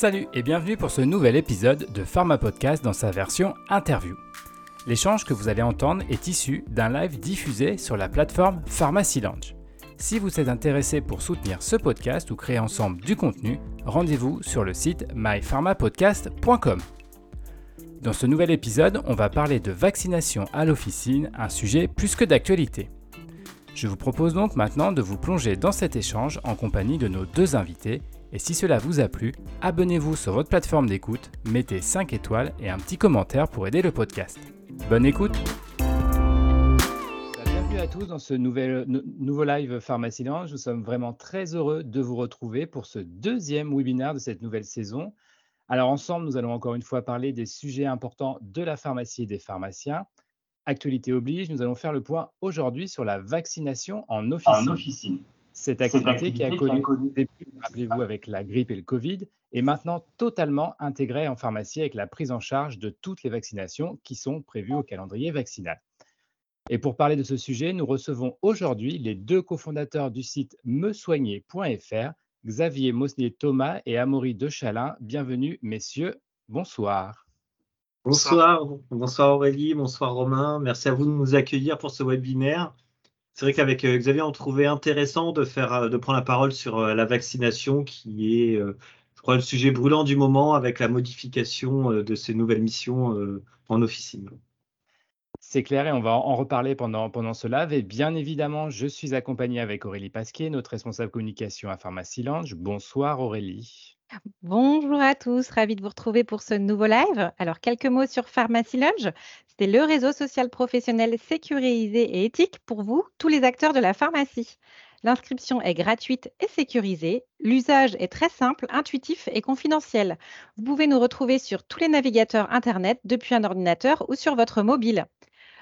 Salut et bienvenue pour ce nouvel épisode de Pharma Podcast dans sa version interview. L'échange que vous allez entendre est issu d'un live diffusé sur la plateforme Pharmacy Lounge. Si vous êtes intéressé pour soutenir ce podcast ou créer ensemble du contenu, rendez-vous sur le site mypharmapodcast.com. Dans ce nouvel épisode, on va parler de vaccination à l'officine, un sujet plus que d'actualité. Je vous propose donc maintenant de vous plonger dans cet échange en compagnie de nos deux invités. Et si cela vous a plu, abonnez-vous sur votre plateforme d'écoute, mettez 5 étoiles et un petit commentaire pour aider le podcast. Bonne écoute Bienvenue à tous dans ce nouvel, nouveau live Pharmacie Nous sommes vraiment très heureux de vous retrouver pour ce deuxième webinaire de cette nouvelle saison. Alors ensemble, nous allons encore une fois parler des sujets importants de la pharmacie et des pharmaciens. Actualité oblige, nous allons faire le point aujourd'hui sur la vaccination en officine. Cette activité, qui a connu, rappelez-vous, avec la grippe et le Covid, est maintenant totalement intégrée en pharmacie avec la prise en charge de toutes les vaccinations qui sont prévues au calendrier vaccinal. Et pour parler de ce sujet, nous recevons aujourd'hui les deux cofondateurs du site mesoigner.fr, Xavier Mosnier-Thomas et Amaury Dechalin. Bienvenue, messieurs. Bonsoir. Bonsoir, bonsoir Aurélie, bonsoir Romain. Merci à vous de nous accueillir pour ce webinaire. C'est vrai qu'avec euh, Xavier, on trouvait intéressant de, faire, euh, de prendre la parole sur euh, la vaccination, qui est, je crois, le sujet brûlant du moment avec la modification de ces nouvelles missions en officine. C'est clair et on va en reparler pendant, pendant ce live. Et bien évidemment, je suis accompagné avec Aurélie Pasquier, notre responsable communication à Pharmacy Lounge. Bonsoir Aurélie. Bonjour à tous, ravi de vous retrouver pour ce nouveau live. Alors, quelques mots sur Pharmacy. C'est le réseau social professionnel sécurisé et éthique pour vous, tous les acteurs de la pharmacie. L'inscription est gratuite et sécurisée. L'usage est très simple, intuitif et confidentiel. Vous pouvez nous retrouver sur tous les navigateurs Internet depuis un ordinateur ou sur votre mobile.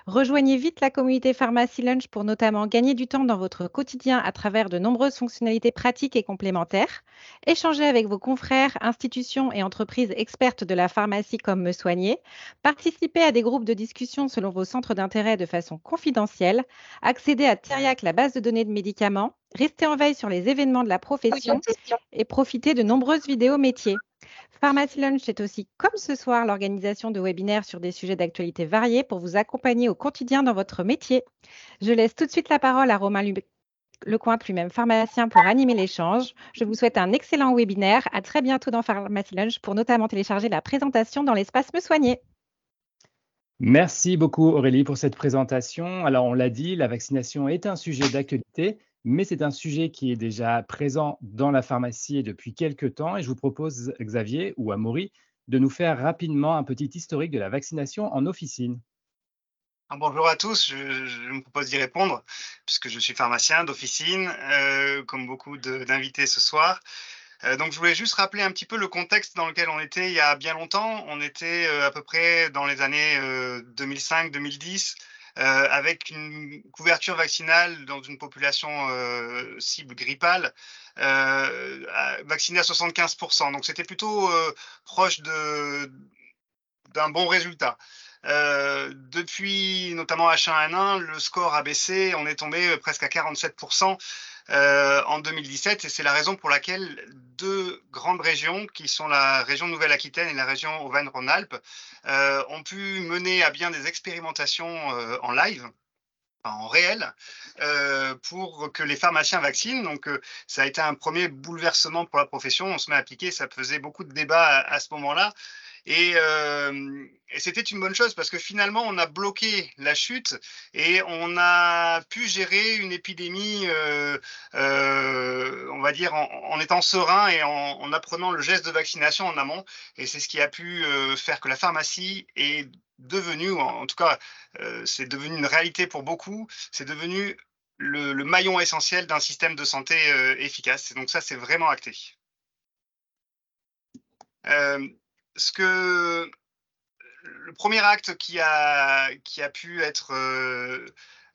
Rejoignez vite la communauté Pharmacy Lunch pour notamment gagner du temps dans votre quotidien à travers de nombreuses fonctionnalités pratiques et complémentaires. Échangez avec vos confrères, institutions et entreprises expertes de la pharmacie comme Me Soigner. Participez à des groupes de discussion selon vos centres d'intérêt de façon confidentielle. Accédez à Theriac, la base de données de médicaments. Restez en veille sur les événements de la profession et profitez de nombreuses vidéos métiers. Pharmacy Lunch est aussi, comme ce soir, l'organisation de webinaires sur des sujets d'actualité variés pour vous accompagner au quotidien dans votre métier. Je laisse tout de suite la parole à Romain Lecointe, lui-même pharmacien, pour animer l'échange. Je vous souhaite un excellent webinaire. À très bientôt dans Pharmacy Lunch pour notamment télécharger la présentation dans l'espace Me Soigner. Merci beaucoup Aurélie pour cette présentation. Alors on l'a dit, la vaccination est un sujet d'actualité mais c'est un sujet qui est déjà présent dans la pharmacie depuis quelques temps et je vous propose, Xavier ou Amaury, de nous faire rapidement un petit historique de la vaccination en officine. Ah, bonjour à tous, je, me propose d'y répondre puisque je suis pharmacien d'officine, euh, comme beaucoup d'invités ce soir. Euh, donc, je voulais juste rappeler un petit peu le contexte dans lequel on était il y a bien longtemps. On était euh, à peu près dans les années 2005-2010 euh, avec une couverture vaccinale dans une population euh, cible grippale euh, vaccinée à 75%. Donc c'était plutôt proche d'un bon résultat. depuis notamment H1N1, le score a baissé, on est tombé presque à 47%. Euh, en 2017 et c'est la raison pour laquelle deux grandes régions, qui sont la région Nouvelle-Aquitaine et la région Auvergne-Rhône-Alpes, euh, ont pu mener à bien des expérimentations euh, en live en réel pour que les pharmaciens vaccinent. Donc, ça a été un premier bouleversement pour la profession. On se met à appliquer. Ça faisait beaucoup de débats à ce moment-là. Euh, et, c'était une bonne chose parce que finalement, on a bloqué la chute et on a pu gérer une épidémie, euh, euh, on va dire, en, étant serein et en, apprenant le geste de vaccination en amont. Et c'est ce qui a pu faire que la pharmacie est devenue, en, tout cas, c'est devenu une réalité pour beaucoup, c'est devenu le, maillon essentiel d'un système de santé efficace. Et donc ça, c'est vraiment acté ce que le premier acte qui a, qui a pu être euh,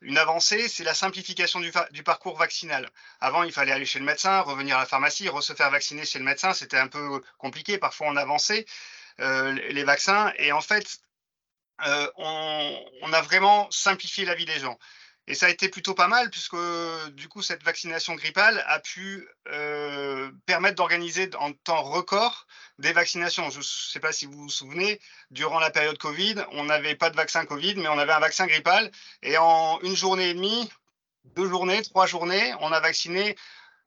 une avancée, c'est la simplification du, parcours vaccinal. Avant, il fallait aller chez le médecin, revenir à la pharmacie, se faire vacciner chez le médecin. C'était un peu compliqué. Parfois, on avançait euh, les vaccins. Et en fait, euh, on, a vraiment simplifié la vie des gens. Et ça a été plutôt pas mal puisque du coup cette vaccination grippale a pu euh, permettre d'organiser en temps record des vaccinations. Je ne sais pas si vous vous souvenez, durant la période Covid, on n'avait pas de vaccin Covid, mais on avait un vaccin grippal. Et en une journée et demie, deux journées, trois journées, on a vacciné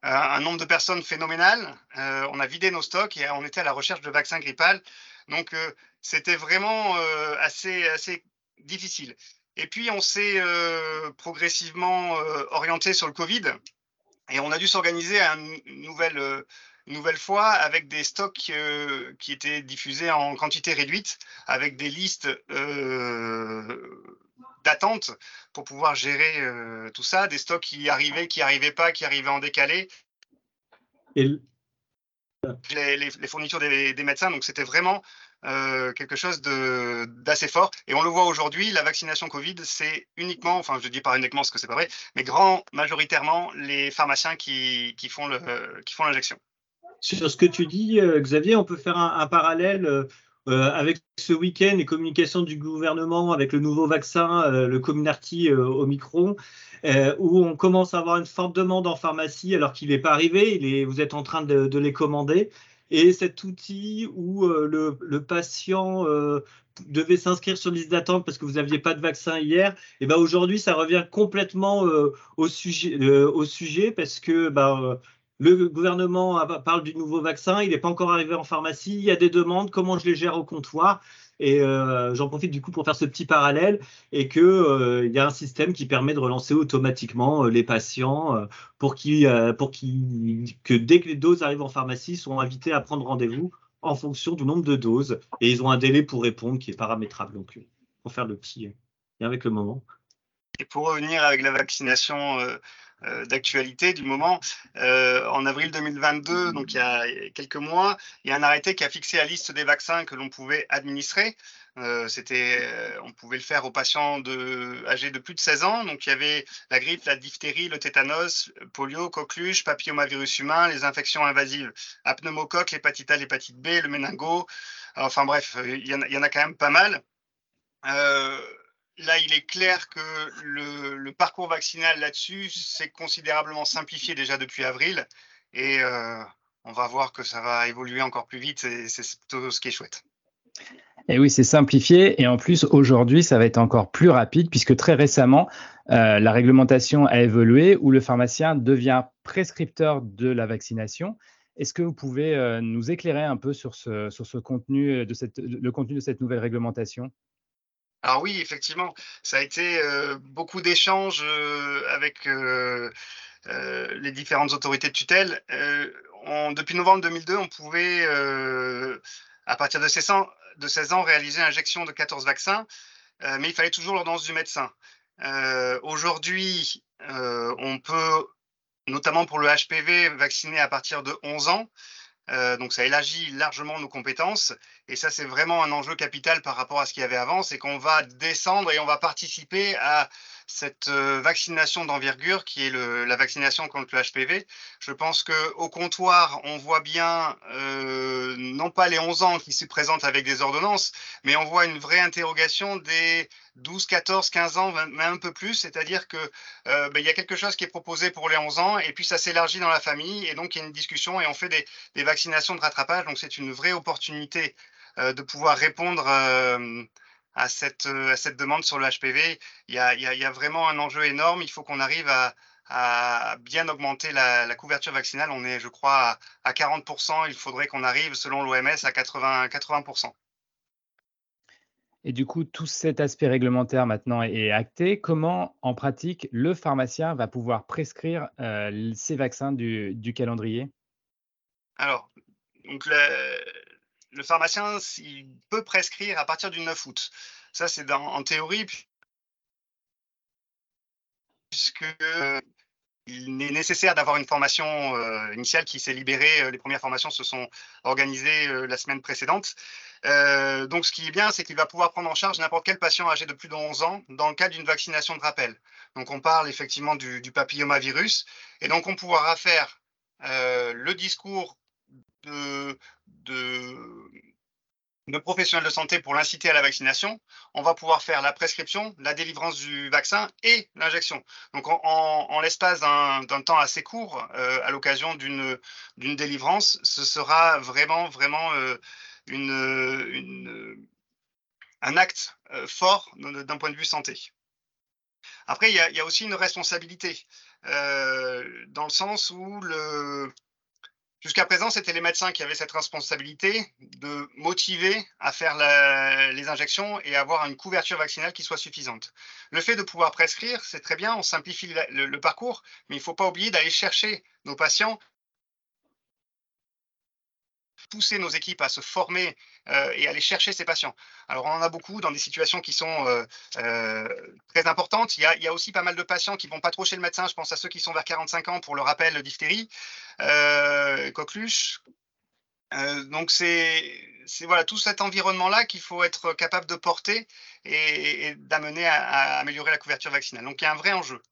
euh, un nombre de personnes phénoménal. Euh, on a vidé nos stocks et on était à la recherche de vaccins grippal. Donc c'était vraiment assez, assez difficile. Et puis, on s'est euh, progressivement euh, orienté sur le Covid et on a dû s'organiser une nouvelle, euh, nouvelle fois avec des stocks qui étaient diffusés en quantité réduite, avec des listes d'attente pour pouvoir gérer tout ça, des stocks qui arrivaient, qui n'arrivaient pas, qui arrivaient en décalé. Et les, fournitures des, des médecins. Donc, c'était vraiment euh, quelque chose d'assez fort. Et on le voit aujourd'hui, la vaccination Covid, c'est uniquement, enfin je dis pas uniquement parce que c'est pas vrai, mais grand majoritairement les pharmaciens qui, qui font l'injection. Sur ce que tu dis, euh, Xavier, on peut faire un, parallèle euh, avec ce week-end, les communications du gouvernement avec le nouveau vaccin, le Comirnaty Omicron, où on commence à avoir une forte demande en pharmacie alors qu'il n'est pas arrivé. Il est, vous êtes en train de les commander. Et cet outil où euh, le, patient euh, devait s'inscrire sur liste d'attente parce que vous n'aviez pas de vaccin hier, et eh ben aujourd'hui, ça revient complètement euh, au, sujet, parce que ben, le gouvernement parle du nouveau vaccin, il n'est pas encore arrivé en pharmacie, il y a des demandes, comment je les gère au comptoir? Et euh, j'en profite du coup pour faire ce petit parallèle et qu'il euh, y a un système qui permet de relancer automatiquement euh, les patients pour, pour que dès que les doses arrivent en pharmacie, sont invités à prendre rendez-vous en fonction du nombre de doses et ils ont un délai pour répondre qui est paramétrable. Donc, pour faire le petit lien avec le moment. Et pour revenir avec la vaccination d'actualité du moment. Euh, en avril 2022, donc il y a quelques mois, il y a un arrêté qui a fixé la liste des vaccins que l'on pouvait administrer. Euh, c'était, on pouvait le faire aux patients de, âgés de plus de 16 ans. Donc, il y avait la grippe, la diphtérie, le tétanos, polio, coqueluche, papillomavirus humain, les infections invasives à pneumocoque, l'hépatite A, l'hépatite B, le méningo. Enfin bref, il y, en a, il y en a quand même pas mal. Euh, Là, il est clair que le, parcours vaccinal là-dessus s'est considérablement simplifié déjà depuis avril et euh, on va voir que ça va évoluer encore plus vite c'est plutôt ce qui est chouette. Et oui, c'est simplifié. Et en plus, aujourd'hui, ça va être encore plus rapide puisque très récemment, euh, la réglementation a évolué où le pharmacien devient prescripteur de la vaccination. Est-ce que vous pouvez euh, nous éclairer un peu sur le contenu de cette nouvelle réglementation? Alors oui, effectivement, ça a été beaucoup d'échanges avec les différentes autorités de tutelle. depuis novembre 2002, on pouvait, à partir de 16 ans, de 16 ans réaliser l'injection de 14 vaccins, mais il fallait toujours l'ordonnance du médecin. Aujourd'hui, on peut, notamment pour le HPV, vacciner à partir de 11 ans. Euh, donc ça élargit largement nos compétences. Et ça c'est vraiment un enjeu capital par rapport à ce qu'il y avait avant, c'est qu'on va descendre et on va participer à cette euh, vaccination d'envergure qui est la vaccination contre le HPV. Je pense qu'au comptoir, on voit bien euh, non pas les 11 ans qui se présentent avec des ordonnances, mais on voit une vraie interrogation des 12, 14, 15 ans, même un peu plus, c'est-à-dire que euh, ben, y a quelque chose qui est proposé pour les 11 ans et puis ça s'élargit dans la famille et donc il y a une discussion et on fait des, des vaccinations de rattrapage. Donc c'est une vraie opportunité de pouvoir répondre à cette, euh, à cette demande sur le HPV. Il y, a, il, y a, vraiment un enjeu énorme. Il faut qu'on arrive à, à, bien augmenter la, couverture vaccinale. On est, je crois, à, 40%. Il faudrait qu'on arrive, selon l'OMS, à 80%. 80%. Et du coup, tout cet aspect réglementaire maintenant est acté. Comment, en pratique, le pharmacien va pouvoir prescrire euh, ces vaccins du, du calendrier? Alors, donc le pharmacien peut prescrire à partir du 9 août. Ça, c'est en théorie, puisque euh, il est nécessaire d'avoir une formation euh, initiale qui s'est libérée. Euh, les premières formations se sont organisées la semaine précédente. donc, ce qui est bien, c'est qu'il va pouvoir prendre en charge n'importe quel patient âgé de plus de 11 ans dans le cadre d'une vaccination de rappel. Donc, on parle effectivement du, du papillomavirus. Et donc, on pourra faire le discours de, professionnels de santé pour l'inciter à la vaccination, on va pouvoir faire la prescription, la délivrance du vaccin et l'injection. Donc en, l'espace d'un temps assez court, euh, à l'occasion d'une délivrance, ce sera vraiment, vraiment euh, un acte euh, fort d'un point de vue santé. Après, il y, a aussi une responsabilité, dans le sens où le, Jusqu'à présent, c'était les médecins qui avaient cette responsabilité de motiver à faire les injections et avoir une couverture vaccinale qui soit suffisante. Le fait de pouvoir prescrire, c'est très bien, on simplifie le parcours, mais il ne faut pas oublier d'aller chercher nos patients pousser nos équipes à se former euh, et aller chercher ces patients. Alors, on en a beaucoup dans des situations qui sont euh, euh, très importantes. Il y, a, aussi pas mal de patients qui vont pas trop chez le médecin. Je pense à ceux qui sont vers 45 ans pour le rappel diphtérie, coqueluche. donc, c'est voilà, tout cet environnement-là qu'il faut être capable de porter et, d'amener à améliorer la couverture vaccinale. Donc, il y a un vrai enjeu.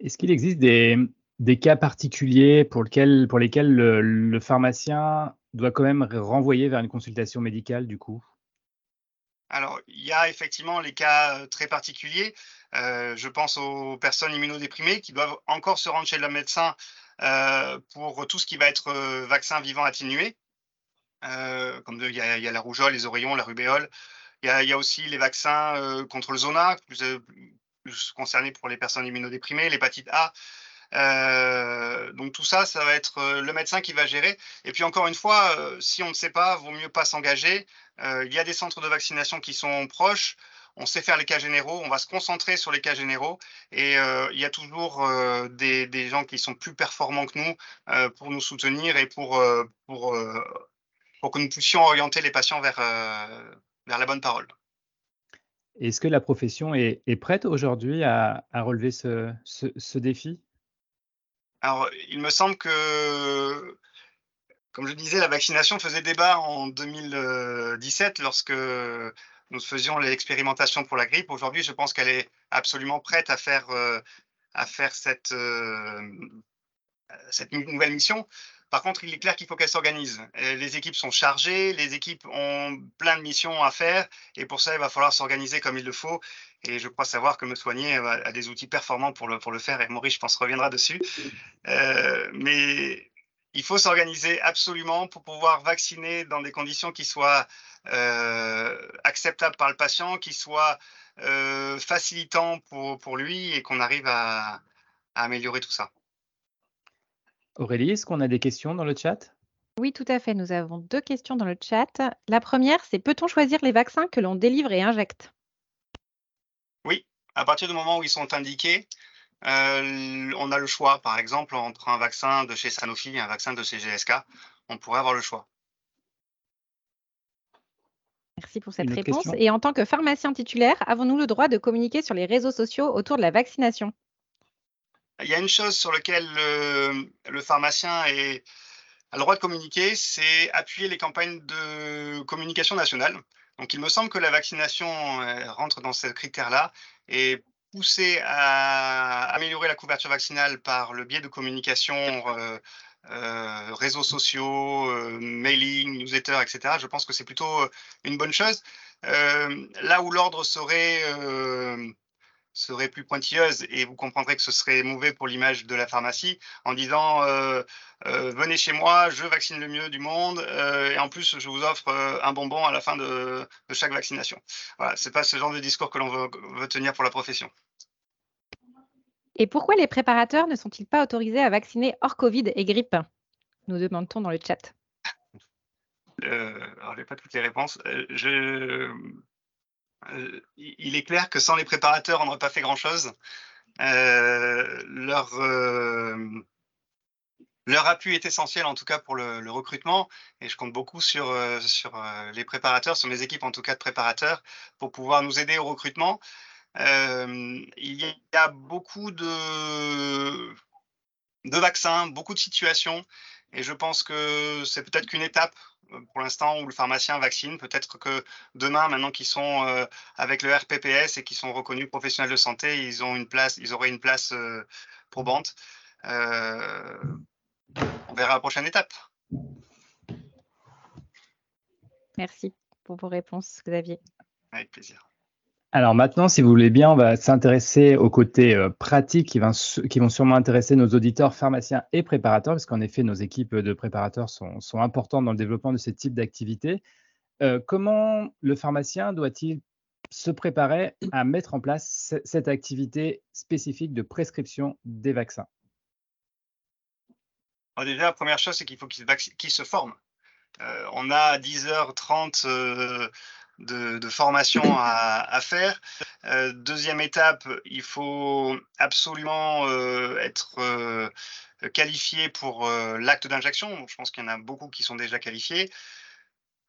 Est-ce qu'il existe des, des cas particuliers pour, lesquels, le, pharmacien doit quand même renvoyer vers une consultation médicale du coup? Alors, il y a effectivement les cas euh, très particuliers. Euh, je pense aux personnes immunodéprimées qui doivent encore se rendre chez le médecin euh, pour tout ce qui va être vaccin vivant atténué. comme il y, a, la rougeole, les oreillons, la rubéole. Il y a, aussi les vaccins contre le zona, plus, plus concernés pour les personnes immunodéprimées, l'hépatite A. Euh, donc tout ça, ça va être euh, le médecin qui va gérer. Et puis encore une fois, euh, si on ne sait pas, vaut mieux pas s'engager. il y a des centres de vaccination qui sont proches. On sait faire les cas généraux, on va se concentrer sur les cas généraux et il y a toujours des, gens qui sont plus performants que nous pour nous soutenir et pour, pour, pour que nous puissions orienter les patients vers, vers la bonne parole. Est-ce que la profession est, prête aujourd'hui à, relever ce défi? Alors, il me semble que, comme je disais, la vaccination faisait débat en 2017 lorsque nous faisions l'expérimentation pour la grippe. Aujourd'hui, je pense qu'elle est absolument prête à faire, euh, euh, cette nouvelle mission. Par contre, il est clair qu'il faut qu'elle s'organise. Les équipes sont chargées, les équipes ont plein de missions à faire, et pour ça, il va falloir s'organiser comme il le faut. Et je crois savoir que Me Soigner a des outils performants pour le, pour le faire, et Maurice, je pense, reviendra dessus. Euh, mais il faut s'organiser absolument pour pouvoir vacciner dans des conditions qui soient euh, acceptables par le patient, qui soient euh, facilitants pour, pour lui, et qu'on arrive à améliorer tout ça. Aurélie, est-ce qu'on a des questions dans le chat? Oui, tout à fait. Nous avons deux questions dans le chat. La première, c'est peut-on choisir les vaccins que l'on délivre et injecte? Oui, à partir du moment où ils sont indiqués, euh, on a le choix. Par exemple, entre un vaccin de chez Sanofi et un vaccin de chez GSK, on pourrait avoir le choix. Merci pour cette réponse. Et en tant que pharmacien titulaire, avons-nous le droit de communiquer sur les réseaux sociaux autour de la vaccination? Il y a une chose sur laquelle le, pharmacien a le droit de communiquer, c'est appuyer les campagnes de communication nationale. Donc, il me semble que la vaccination euh, rentre dans ce critère-là et pousser à améliorer la couverture vaccinale par le biais de communication, euh, euh, réseaux sociaux, mailing, newsletter, etc. Je pense que c'est plutôt une bonne chose. là où l'ordre serait serait plus pointilleuse et vous comprendrez que ce serait mauvais pour l'image de la pharmacie en disant euh, euh, venez chez moi, je vaccine le mieux du monde euh, et en plus je vous offre un bonbon à la fin de, chaque vaccination. Voilà, c'est pas ce genre de discours que l'on veut, tenir pour la profession. Et pourquoi les préparateurs ne sont-ils pas autorisés à vacciner hors Covid et grippe? Nous demandons dans le chat. alors, je n'ai pas toutes les réponses. je, il est clair que sans les préparateurs, on n'aurait pas fait grand-chose. Euh, leur, euh, leur appui est essentiel, en tout cas pour le, recrutement, et je compte beaucoup sur, les préparateurs, sur mes équipes en tout cas de préparateurs, pour pouvoir nous aider au recrutement. il y a beaucoup de vaccins, beaucoup de situations, et je pense que c'est peut-être qu'une étape pour l'instant où le pharmacien vaccine. Peut-être que demain, maintenant qu'ils sont euh, avec le RPPS et qu'ils sont reconnus professionnels de santé, ils ont une place, ils auraient une place euh, probante. Euh, on verra la prochaine étape. Merci pour vos réponses, Xavier. Avec plaisir. Alors maintenant, si vous voulez bien, on va s'intéresser aux côtés euh, pratiques qui, vont sûrement intéresser nos auditeurs pharmaciens et préparateurs, parce qu'en effet, nos équipes de préparateurs sont, importantes dans le développement de ce type d'activité. Euh, comment le pharmacien doit-il se préparer à mettre en place cette activité spécifique de prescription des vaccins? Déjà, la première chose, c'est qu'il faut qu'il se forme. Euh, on a 10h30 de, formation à, faire. Euh, deuxième étape, il faut absolument euh, être euh, qualifié pour l'acte d'injection. Je pense qu'il y en a beaucoup qui sont déjà qualifiés.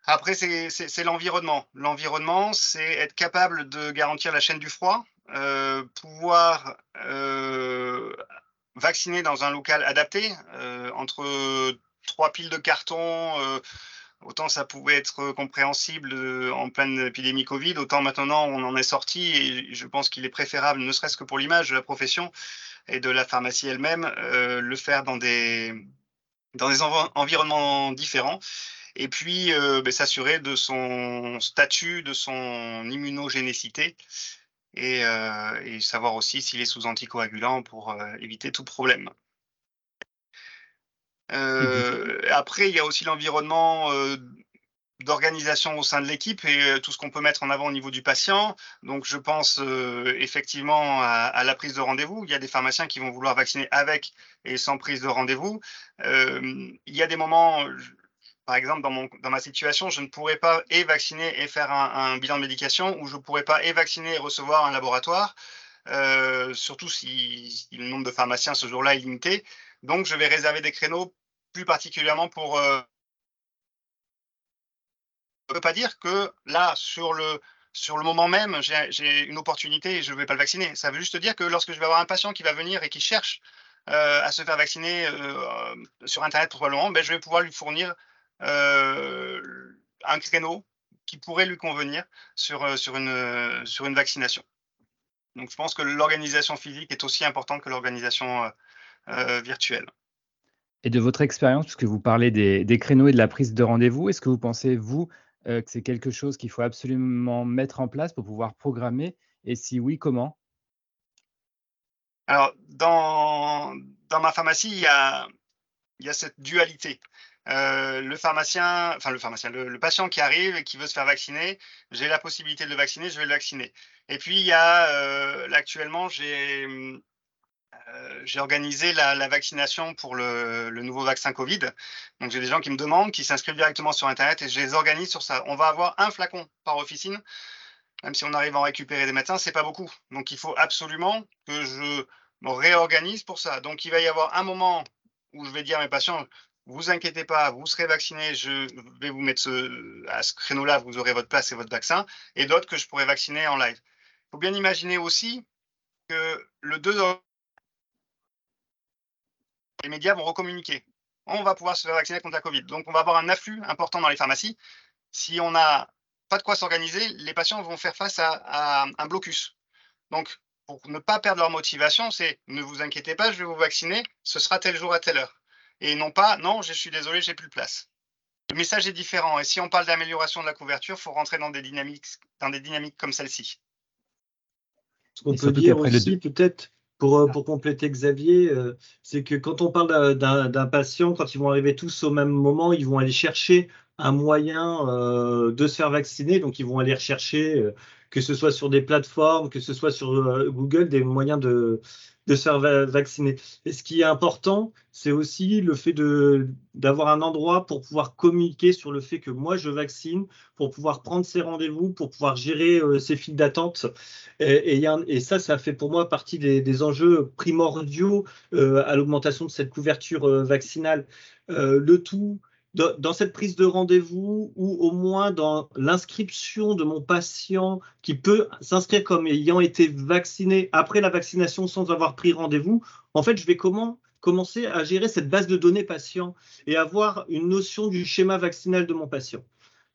Après, c'est l'environnement. L'environnement, c'est être capable de garantir la chaîne du froid, pouvoir vacciner dans un local adapté, entre trois piles de carton autant ça pouvait être compréhensible euh, en pleine épidémie Covid, autant maintenant on en est sorti et je pense qu'il est préférable, ne serait-ce que pour l'image de la profession et de la pharmacie elle-même, euh, le faire dans des, dans des environnements différents. Et puis euh, ben, s'assurer de son statut, de son immunogénécité et savoir aussi s'il est sous anticoagulant pour éviter tout problème. Mmh euh, après, il y a aussi l'environnement euh, d'organisation au sein de l'équipe et euh, tout ce qu'on peut mettre en avant au niveau du patient. Donc, je pense effectivement à, la prise de rendez-vous. Il y a des pharmaciens qui vont vouloir vacciner avec et sans prise de rendez-vous. il y a des moments, par exemple, dans, mon, dans ma situation, je ne pourrais pas et vacciner et faire un, bilan de médication ou je ne pourrais pas et vacciner et recevoir un laboratoire. surtout si, si, le nombre de pharmaciens ce jour-là est limité. Donc, je vais réserver des créneaux plus particulièrement pour. Euh, je ne veux pas dire que là, sur le, moment même, j'ai une opportunité et je ne vais pas le vacciner. Ça veut juste dire que lorsque je vais avoir un patient qui va venir et qui cherche euh, à se faire vacciner euh, sur Internet probablement, ben, je vais pouvoir lui fournir un créneau qui pourrait lui convenir sur, une, sur une vaccination. Donc je pense que l'organisation physique est aussi importante que l'organisation virtuelle. Et de votre expérience, puisque vous parlez des, créneaux et de la prise de rendez-vous, est-ce que vous pensez, vous, euh, que c'est quelque chose qu'il faut absolument mettre en place pour pouvoir programmer? Et si oui, comment? Alors, dans, dans ma pharmacie, il y a, il y a cette dualité. Euh, le pharmacien, enfin le pharmacien, le, patient qui arrive et qui veut se faire vacciner, j'ai la possibilité de le vacciner, je vais le vacciner. Et puis il y a actuellement, j'ai euh, j'ai organisé la, vaccination pour le, nouveau vaccin Covid. Donc j'ai des gens qui me demandent, qui s'inscrivent directement sur Internet et je les organise sur ça. On va avoir un flacon par officine. Même si on arrive à en récupérer des médecins, c'est pas beaucoup. Donc il faut absolument que je me réorganise pour ça. Donc il va y avoir un moment où je vais dire à mes patients, vous inquiétez pas, vous serez vacciné, je vais vous mettre à ce créneau-là, vous aurez votre place et votre vaccin, et d'autres que je pourrais vacciner en live. Il faut bien imaginer aussi que le 2 les médias vont recommuniquer. On va pouvoir se faire vacciner contre la Covid. Donc, on va avoir un afflux important dans les pharmacies. Si on n'a pas de quoi s'organiser, les patients vont faire face à, un blocus. Donc, pour ne pas perdre leur motivation, c'est ne vous inquiétez pas, je vais vous vacciner, ce sera tel jour à telle heure. Et non pas, non, je suis désolé, j'ai plus de place. Le message est différent. Et si on parle d'amélioration de la couverture, il faut rentrer dans des dynamiques, dans des dynamiques comme celle-ci. Ce qu'on peut dire aussi, peut-être, pour, euh, pour, compléter Xavier, euh, c'est que quand on parle d'un patient, quand ils vont arriver tous au même moment, ils vont aller chercher un moyen euh, de se faire vacciner. Donc, ils vont aller rechercher, que ce soit sur des plateformes, que ce soit sur Google, des moyens de, de se faire vacciner. Et ce qui est important, c'est aussi le fait d'avoir un endroit pour pouvoir communiquer sur le fait que moi je vaccine, pour pouvoir prendre ses rendez-vous, pour pouvoir gérer euh, ses files d'attente. Et, et, ça, ça fait pour moi partie des, enjeux primordiaux euh, à l'augmentation de cette couverture euh, vaccinale. le tout dans cette prise de rendez-vous ou au moins dans l'inscription de mon patient qui peut s'inscrire comme ayant été vacciné après la vaccination sans avoir pris rendez-vous, en fait, je vais comment commencer à gérer cette base de données patient et avoir une notion du schéma vaccinal de mon patient.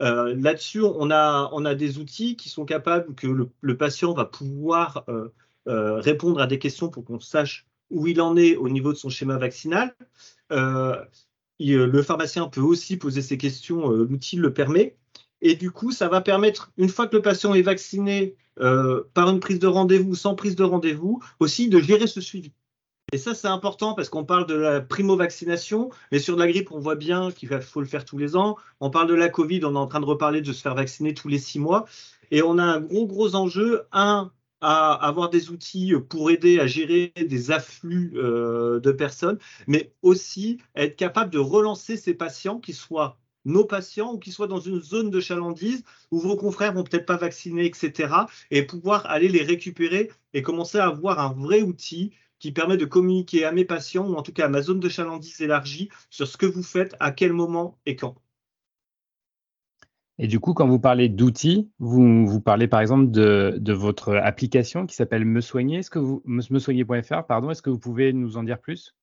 Euh, là-dessus, on a, on a des outils qui sont capables que le, patient va pouvoir euh, euh, répondre à des questions pour qu'on sache où il en est au niveau de son schéma vaccinal. Le pharmacien peut aussi poser ces questions, euh, l'outil le permet. Et du coup, ça va permettre, une fois que le patient est vacciné euh, par une prise de rendez-vous, sans prise de rendez-vous, aussi de gérer ce suivi. Et ça, c'est important parce qu'on parle de la primo-vaccination, mais sur la grippe, on voit bien qu'il faut le faire tous les ans. On parle de la Covid, on est en train de reparler de se faire vacciner tous les six mois. Et on a un gros, gros enjeu. Un, à avoir des outils pour aider à gérer des afflux euh, de personnes, mais aussi être capable de relancer ces patients qui soient nos patients ou qui soient dans une zone de chalandise où vos confrères vont peut-être pas vacciner, etc. Et pouvoir aller les récupérer et commencer à avoir un vrai outil qui permet de communiquer à mes patients ou en tout cas à ma zone de chalandise élargie sur ce que vous faites, à quel moment et quand. Et du coup, quand vous parlez d'outils, vous, vous parlez par exemple de, votre application qui s'appelle Me Soigner. Est-ce que vous, mesoigner.fr, pardon, est-ce que vous pouvez nous en dire plus?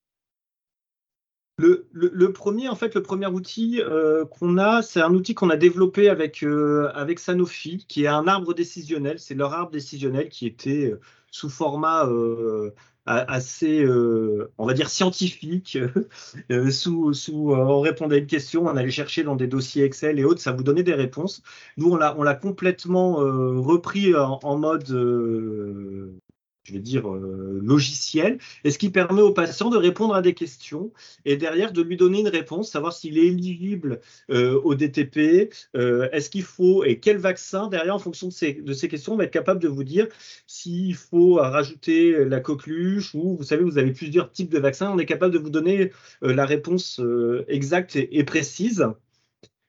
Le, premier, en fait, le premier outil euh, qu'on a, c'est un outil qu'on a développé avec, euh, avec Sanofi, qui est un arbre décisionnel. C'est leur arbre décisionnel qui était euh, sous format assez, euh, on va dire, scientifique. Euh, sous, sous, euh, on répondait à une question, on allait chercher dans des dossiers Excel et autres, ça vous donnait des réponses. Nous, on l'a, complètement repris en mode je vais dire, euh, logiciel, et ce qui permet au patient de répondre à des questions et derrière de lui donner une réponse, savoir s'il est éligible euh, au DTP, euh, est-ce qu'il faut et quel vaccin derrière en fonction de ces, de ces questions, on va être capable de vous dire s'il faut rajouter la coqueluche ou vous savez, vous avez plusieurs types de vaccins, on est capable de vous donner la réponse exacte et précise.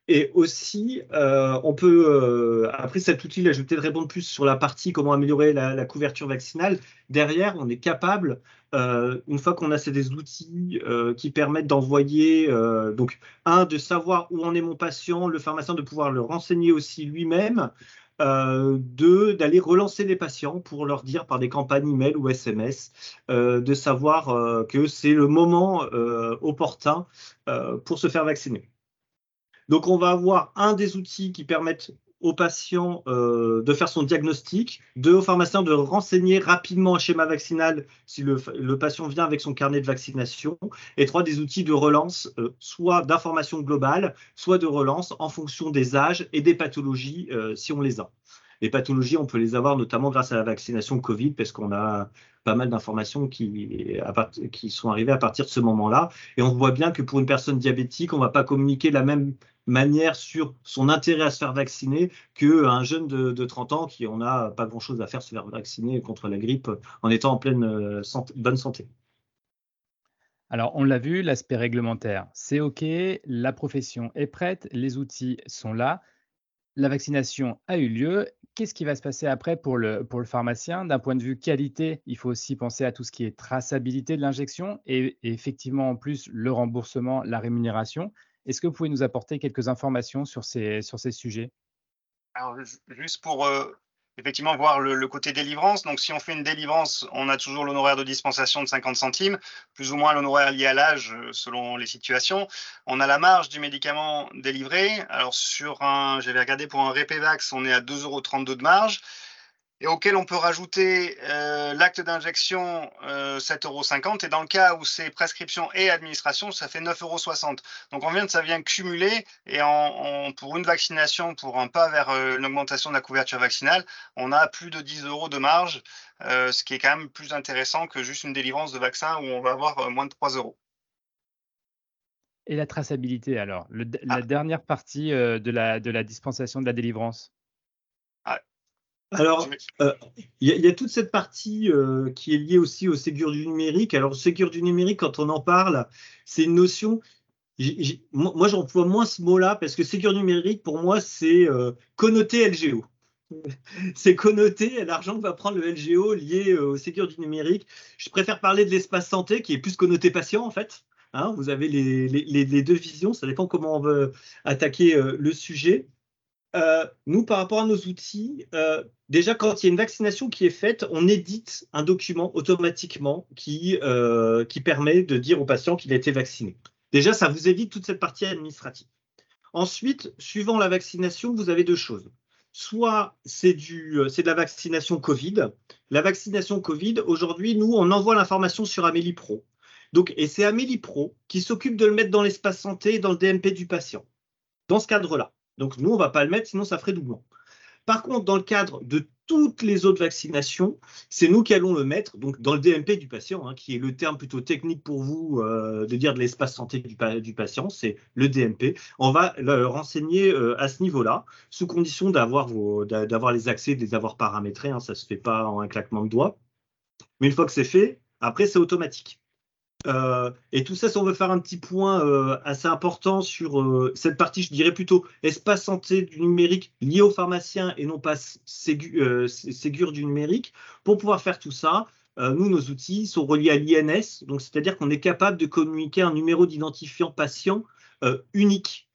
Et aussi, euh, on peut, euh, après cet outil, là, je vais peut-être répondre plus sur la partie comment améliorer la, couverture vaccinale. Derrière, on est capable, euh, une fois qu'on a ces outils qui permettent d'envoyer, donc, un, de savoir où en est mon patient, le pharmacien de pouvoir le renseigner aussi lui-même, deux, d'aller relancer les patients pour leur dire par des campagnes email ou SMS, de savoir que c'est le moment opportun pour se faire vacciner. Donc, on va avoir un des outils qui permettent au patient euh, de faire son diagnostic, deux au pharmacien de renseigner rapidement un schéma vaccinal si le, patient vient avec son carnet de vaccination, et trois des outils de relance, euh, soit d'information globale, soit de relance en fonction des âges et des pathologies euh, si on les a. Les pathologies, on peut les avoir notamment grâce à la vaccination Covid, parce qu'on a pas mal d'informations qui, qui sont arrivées à partir de ce moment-là. Et on voit bien que pour une personne diabétique, on ne va pas communiquer la même manière sur son intérêt à se faire vacciner qu'un jeune de, 30 ans qui en a pas grand-chose à faire se faire vacciner contre la grippe en étant en pleine euh, bonne santé. Alors, on l'a vu, l'aspect réglementaire, c'est OK, la profession est prête, les outils sont là, la vaccination a eu lieu. Qu'est-ce qui va se passer après pour le, pour le pharmacien? D'un point de vue qualité, il faut aussi penser à tout ce qui est traçabilité de l'injection et effectivement, en plus, le remboursement, la rémunération. Est-ce que vous pouvez nous apporter quelques informations sur ces, sujets? Alors, juste pour euh, effectivement voir le, côté délivrance. Donc, si on fait une délivrance, on a toujours l'honoraire de dispensation de 50 centimes, plus ou moins l'honoraire lié à l'âge euh, selon les situations. On a la marge du médicament délivré. Alors, sur un, j'avais regardé pour un Repevax, on est à 2,32 euros de marge et auquel on peut rajouter euh, l'acte d'injection euh, 7,50 euros. Et dans le cas où c'est prescription et administration, ça fait 9,60 euros. Donc on vient, ça vient cumuler et en, pour une vaccination, pour un pas vers euh, l'augmentation de la couverture vaccinale, on a plus de 10 euros de marge, euh, ce qui est quand même plus intéressant que juste une délivrance de vaccin où on va avoir euh, moins de 3 euros. Et la traçabilité alors, la ah. dernière partie de la, de la dispensation de la délivrance? Alors, euh, il y, a toute cette partie euh, qui est liée aussi au Ségur du numérique. Alors, Ségur du numérique, quand on en parle, c'est une notion. moi, j'emploie moins ce mot-là parce que Ségur numérique, pour moi, c'est euh, connoté LGO. c'est connoté l'argent que va prendre le LGO lié au Ségur du numérique. Je préfère parler de l'espace santé qui est plus connoté patient, en fait. Hein. vous avez les, les, deux visions, ça dépend comment on veut attaquer le sujet. Euh, nous, par rapport à nos outils, euh, déjà quand il y a une vaccination qui est faite, on édite un document automatiquement qui, euh, qui permet de dire au patient qu'il a été vacciné. Déjà, ça vous évite toute cette partie administrative. Ensuite, suivant la vaccination, vous avez deux choses. Soit c'est de la vaccination Covid. La vaccination Covid, aujourd'hui, nous, on envoie l'information sur Amélie Pro. Donc, et c'est Amélie Pro qui s'occupe de le mettre dans l'espace santé et dans le DMP du patient. Dans ce cadre-là, Donc nous, on ne va pas le mettre, sinon ça ferait doublon. Par contre, dans le cadre de toutes les autres vaccinations, c'est nous qui allons le mettre donc dans le DMP du patient, hein, qui est le terme plutôt technique pour vous euh, de dire de l'espace santé du, patient, c'est le DMP. On va le renseigner euh, à ce niveau-là, sous condition d'avoir les accès, de les avoir paramétrés. Hein, ça ne se fait pas en un claquement de doigts. Mais une fois que c'est fait, après, c'est automatique. Euh, et tout ça, si on veut faire un petit point euh, assez important sur euh, cette partie, je dirais plutôt espace santé du numérique lié aux pharmaciens et non pas Ségur du numérique. Pour pouvoir faire tout ça, nous, nos outils sont reliés à l'INS, donc c'est-à-dire qu'on est capable de communiquer un numéro d'identifiant patient unique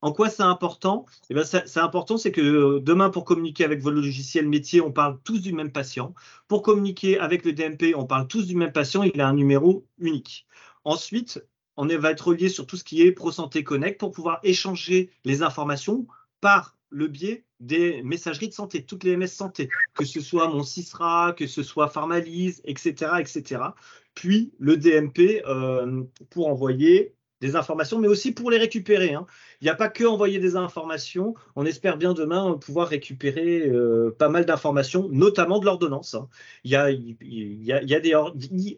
en quoi c'est important? Eh bien, C'est important, c'est que euh, demain, pour communiquer avec vos logiciels métiers, on parle tous du même patient. Pour communiquer avec le DMP, on parle tous du même patient. Il a un numéro unique. Ensuite, on va être relié sur tout ce qui est ProSanté Connect pour pouvoir échanger les informations par le biais des messageries de santé, toutes les MS santé, que ce soit mon CISRA, que ce soit Pharmalise, etc., etc. Puis le DMP euh, pour envoyer des informations, mais aussi pour les récupérer. Hein. Il n'y a pas que envoyer des informations. On espère bien demain pouvoir récupérer euh, pas mal d'informations, notamment de l'ordonnance. Hein. Il y a des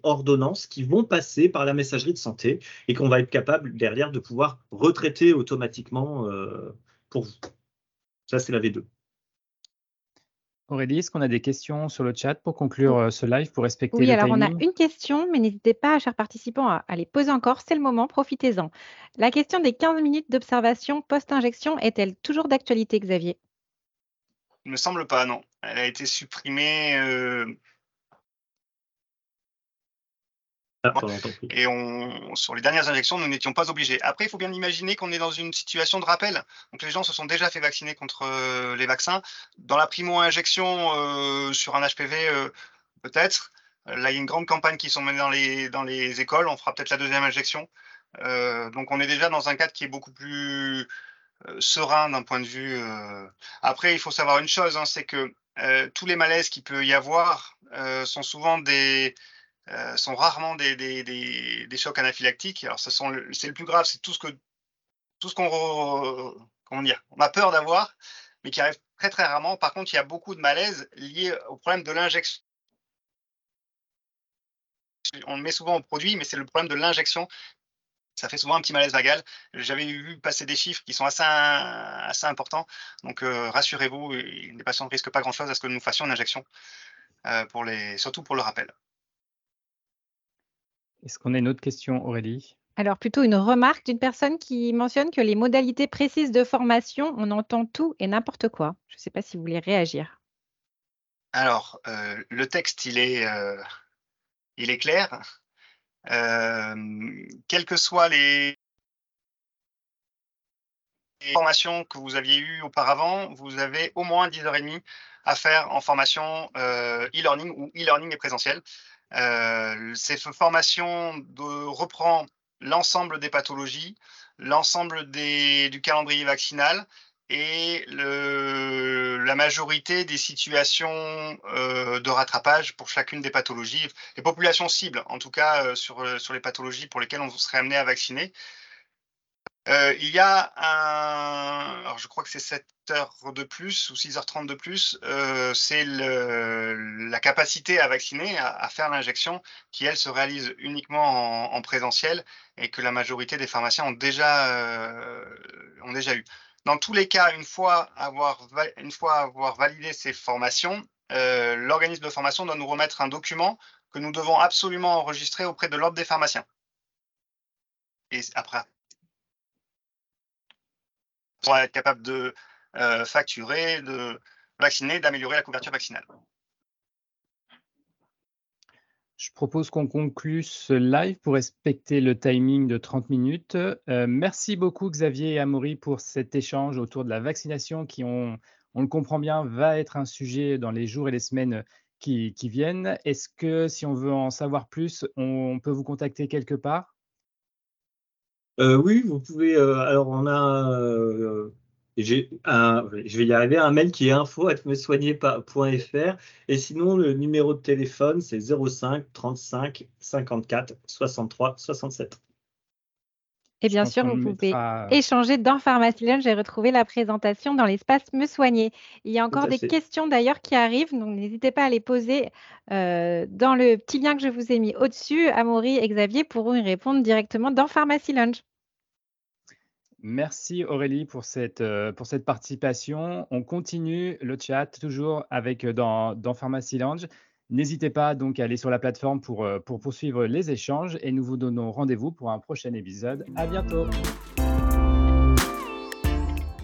ordonnances qui vont passer par la messagerie de santé et qu'on va être capable derrière de pouvoir retraiter automatiquement euh, pour vous. Ça, c'est la V2. Aurélie, est-ce qu'on a des questions sur le chat pour conclure euh, ce live, pour respecter oui, le alors on a une question, mais n'hésitez pas, chers participants, à, les poser encore. C'est le moment, profitez-en. La question des 15 minutes d'observation post-injection est-elle toujours d'actualité, Xavier? Il ne me semble pas, non. Elle a été supprimée euh, Ah, et on, sur les dernières injections, nous n'étions pas obligés. Après, il faut bien imaginer qu'on est dans une situation de rappel. Donc, les gens se sont déjà fait vacciner contre euh, les vaccins. Dans la primo-injection euh, sur un HPV, euh, peut-être. Là, il y a une grande campagne qui sont menées dans les, dans les écoles. On fera peut-être la deuxième injection. donc, on est déjà dans un cadre qui est beaucoup plus serein d'un point de vue. Après, il faut savoir une chose, hein, c'est que tous les malaises qu'il peut y avoir sont souvent des euh, sont rarement des, des, des, chocs anaphylactiques. Alors, c'est le plus grave, c'est tout ce que tout ce qu'on on a peur d'avoir, mais qui arrive très très rarement. Par contre, il y a beaucoup de malaises liés au problème de l'injection. On le met souvent au produit, mais c'est le problème de l'injection. Ça fait souvent un petit malaise vagal. J'avais vu passer des chiffres qui sont assez, assez importants. Donc, euh, rassurez-vous, les patients ne risquent pas grand-chose à ce que nous fassions une injection, euh, pour les, surtout pour le rappel. Est-ce qu'on a une autre question, Aurélie? Alors, plutôt une remarque d'une personne qui mentionne que les modalités précises de formation, on entend tout et n'importe quoi. Je ne sais pas si vous voulez réagir. Alors, euh, le texte, il est, euh, il est clair. Euh, quelles que soient les formations que vous aviez eues auparavant, vous avez au moins 10h30 à faire en formation e-learning ou e-learning et présentiel. Euh, cette formation de, reprend l'ensemble des pathologies, l'ensemble du calendrier vaccinal et la majorité des situations euh, de rattrapage pour chacune des pathologies, les populations cibles, en tout cas euh, sur les pathologies pour lesquelles on serait amené à vacciner. Euh, il y a un, alors je crois que c'est 7 heures de plus ou 6h30 de plus, euh, c'est la capacité à vacciner, à, faire l'injection, qui elle se réalise uniquement en, présentiel et que la majorité des pharmaciens ont déjà, euh, ont déjà eu. Dans tous les cas, une fois avoir, une fois avoir validé ces formations, l'organisme de formation doit nous remettre un document que nous devons absolument enregistrer auprès de l'ordre des pharmaciens. Et après, pour être capable de euh, facturer, de vacciner, d'améliorer la couverture vaccinale. Je propose qu'on conclue ce live pour respecter le timing de 30 minutes. Euh, merci beaucoup Xavier et Amaury pour cet échange autour de la vaccination qui, on, le comprend bien, va être un sujet dans les jours et les semaines qui, viennent. Est-ce que si on veut en savoir plus, on peut vous contacter quelque part? Oui, vous pouvez. Euh, alors, on a. Euh, j'ai un, je vais y arriver, un mail qui est info.mesoigner.fr et sinon le numéro de téléphone c'est 05 35 54 63 67. Et bien sûr, vous pouvez échanger dans Pharmacy Lunch et retrouver la présentation dans l'espace Me Soigner. Il y a encore des questions d'ailleurs qui arrivent, donc n'hésitez pas à les poser euh, dans le petit lien que je vous ai mis au-dessus. Amaury et Xavier pourront y répondre directement dans Pharmacy Lunch. Merci Aurélie pour cette, euh, pour cette participation. On continue le chat toujours avec euh, dans, dans Pharmacy Lounge. N'hésitez pas donc à aller sur la plateforme pour, euh, pour poursuivre les échanges et nous vous donnons rendez-vous pour un prochain épisode. À bientôt.